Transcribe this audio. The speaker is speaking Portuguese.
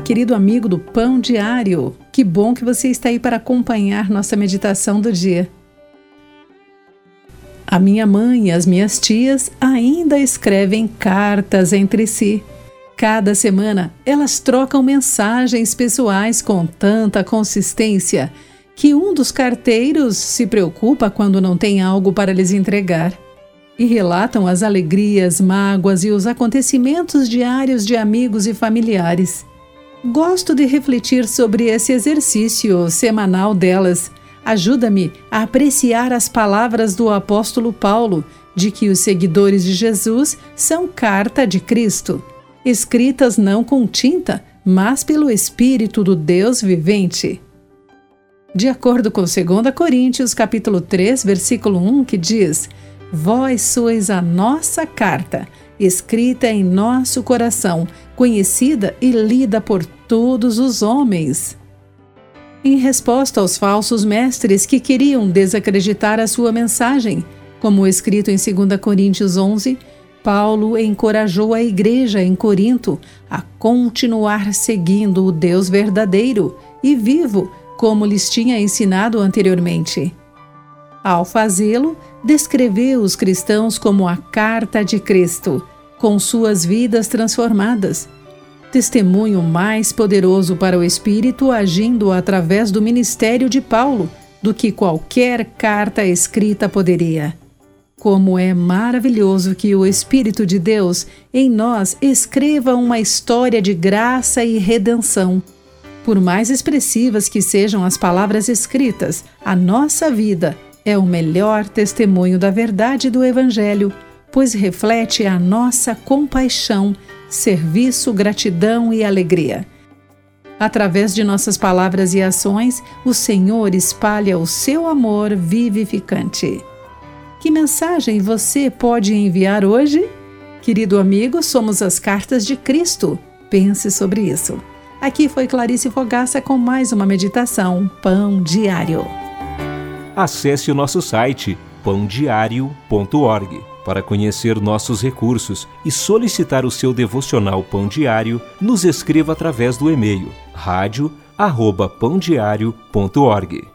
querido amigo do Pão Diário. Que bom que você está aí para acompanhar nossa meditação do dia. A minha mãe e as minhas tias ainda escrevem cartas entre si. Cada semana elas trocam mensagens pessoais com tanta consistência que um dos carteiros se preocupa quando não tem algo para lhes entregar. E relatam as alegrias, mágoas e os acontecimentos diários de amigos e familiares. Gosto de refletir sobre esse exercício semanal delas Ajuda-me a apreciar as palavras do apóstolo Paulo de que os seguidores de Jesus são carta de Cristo, escritas não com tinta, mas pelo Espírito do Deus vivente. De acordo com 2 Coríntios, capítulo 3, versículo 1, que diz: Vós sois a nossa carta, escrita em nosso coração, conhecida e lida por todos os homens em resposta aos falsos mestres que queriam desacreditar a sua mensagem. Como escrito em 2 Coríntios 11, Paulo encorajou a igreja em Corinto a continuar seguindo o Deus verdadeiro e vivo, como lhes tinha ensinado anteriormente. Ao fazê-lo, descreveu os cristãos como a carta de Cristo, com suas vidas transformadas testemunho mais poderoso para o Espírito agindo através do ministério de Paulo do que qualquer carta escrita poderia. Como é maravilhoso que o Espírito de Deus em nós escreva uma história de graça e redenção. Por mais expressivas que sejam as palavras escritas, a nossa vida é o melhor testemunho da verdade do Evangelho, pois reflete a nossa compaixão serviço, gratidão e alegria. Através de nossas palavras e ações, o Senhor espalha o seu amor vivificante. Que mensagem você pode enviar hoje? Querido amigo, somos as cartas de Cristo. Pense sobre isso. Aqui foi Clarice Fogaça com mais uma meditação Pão Diário. Acesse o nosso site pãodiario.org para conhecer nossos recursos e solicitar o seu devocional Pão Diário, nos escreva através do e-mail rádio@pãodiario.org.